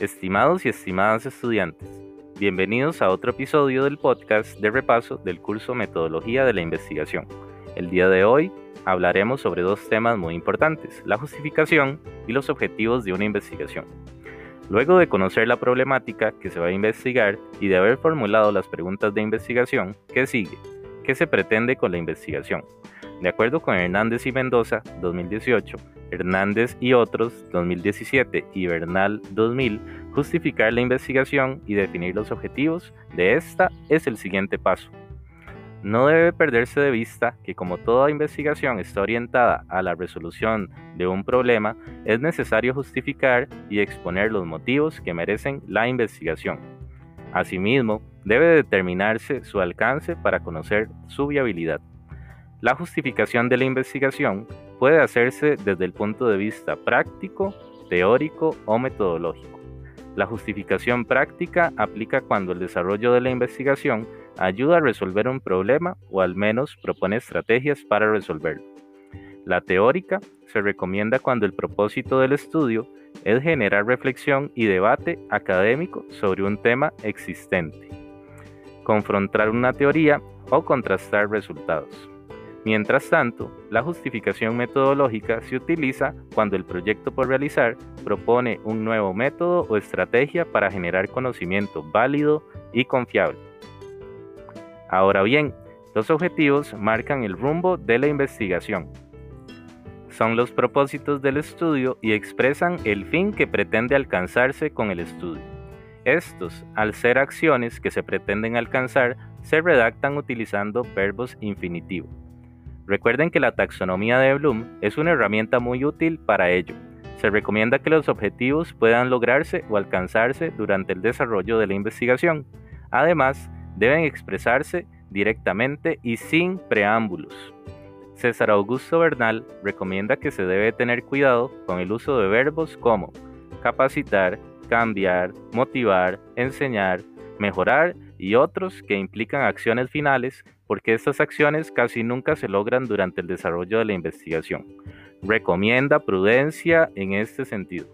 Estimados y estimadas estudiantes, bienvenidos a otro episodio del podcast de repaso del curso Metodología de la Investigación. El día de hoy hablaremos sobre dos temas muy importantes, la justificación y los objetivos de una investigación. Luego de conocer la problemática que se va a investigar y de haber formulado las preguntas de investigación, ¿qué sigue? ¿Qué se pretende con la investigación? De acuerdo con Hernández y Mendoza, 2018, Hernández y otros, 2017 y Bernal, 2000, justificar la investigación y definir los objetivos de esta es el siguiente paso. No debe perderse de vista que como toda investigación está orientada a la resolución de un problema, es necesario justificar y exponer los motivos que merecen la investigación. Asimismo, debe determinarse su alcance para conocer su viabilidad. La justificación de la investigación puede hacerse desde el punto de vista práctico, teórico o metodológico. La justificación práctica aplica cuando el desarrollo de la investigación ayuda a resolver un problema o al menos propone estrategias para resolverlo. La teórica se recomienda cuando el propósito del estudio es generar reflexión y debate académico sobre un tema existente, confrontar una teoría o contrastar resultados. Mientras tanto, la justificación metodológica se utiliza cuando el proyecto por realizar propone un nuevo método o estrategia para generar conocimiento válido y confiable. Ahora bien, los objetivos marcan el rumbo de la investigación. Son los propósitos del estudio y expresan el fin que pretende alcanzarse con el estudio. Estos, al ser acciones que se pretenden alcanzar, se redactan utilizando verbos infinitivos. Recuerden que la taxonomía de Bloom es una herramienta muy útil para ello. Se recomienda que los objetivos puedan lograrse o alcanzarse durante el desarrollo de la investigación. Además, deben expresarse directamente y sin preámbulos. César Augusto Bernal recomienda que se debe tener cuidado con el uso de verbos como capacitar, cambiar, motivar, enseñar, mejorar y otros que implican acciones finales porque estas acciones casi nunca se logran durante el desarrollo de la investigación. Recomienda prudencia en este sentido.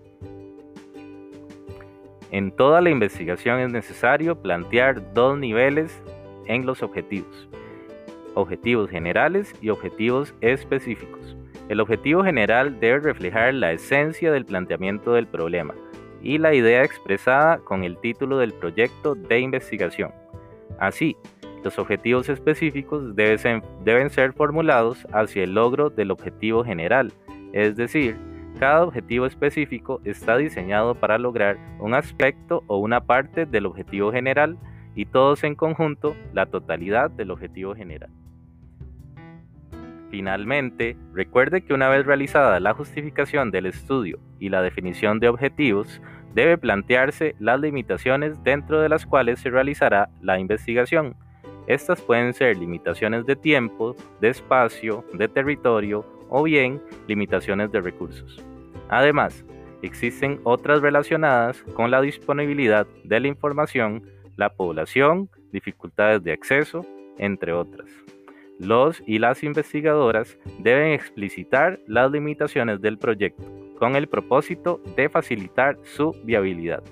En toda la investigación es necesario plantear dos niveles en los objetivos. Objetivos generales y objetivos específicos. El objetivo general debe reflejar la esencia del planteamiento del problema, y la idea expresada con el título del proyecto de investigación. Así, los objetivos específicos deben ser, formulados hacia el logro del objetivo general, es decir, cada objetivo específico está diseñado para lograr un aspecto o una parte del objetivo general y todos en conjunto la totalidad del objetivo general. Finalmente, recuerde que una vez realizada la justificación del estudio y la definición de objetivos, debe plantearse las limitaciones dentro de las cuales se realizará la investigación. Estas pueden ser limitaciones de tiempo, de espacio, de territorio o bien limitaciones de recursos. Además, existen otras relacionadas con la disponibilidad de la información, la población, dificultades de acceso, entre otras. Los y las investigadoras deben explicitar las limitaciones del proyecto con el propósito de facilitar su viabilidad.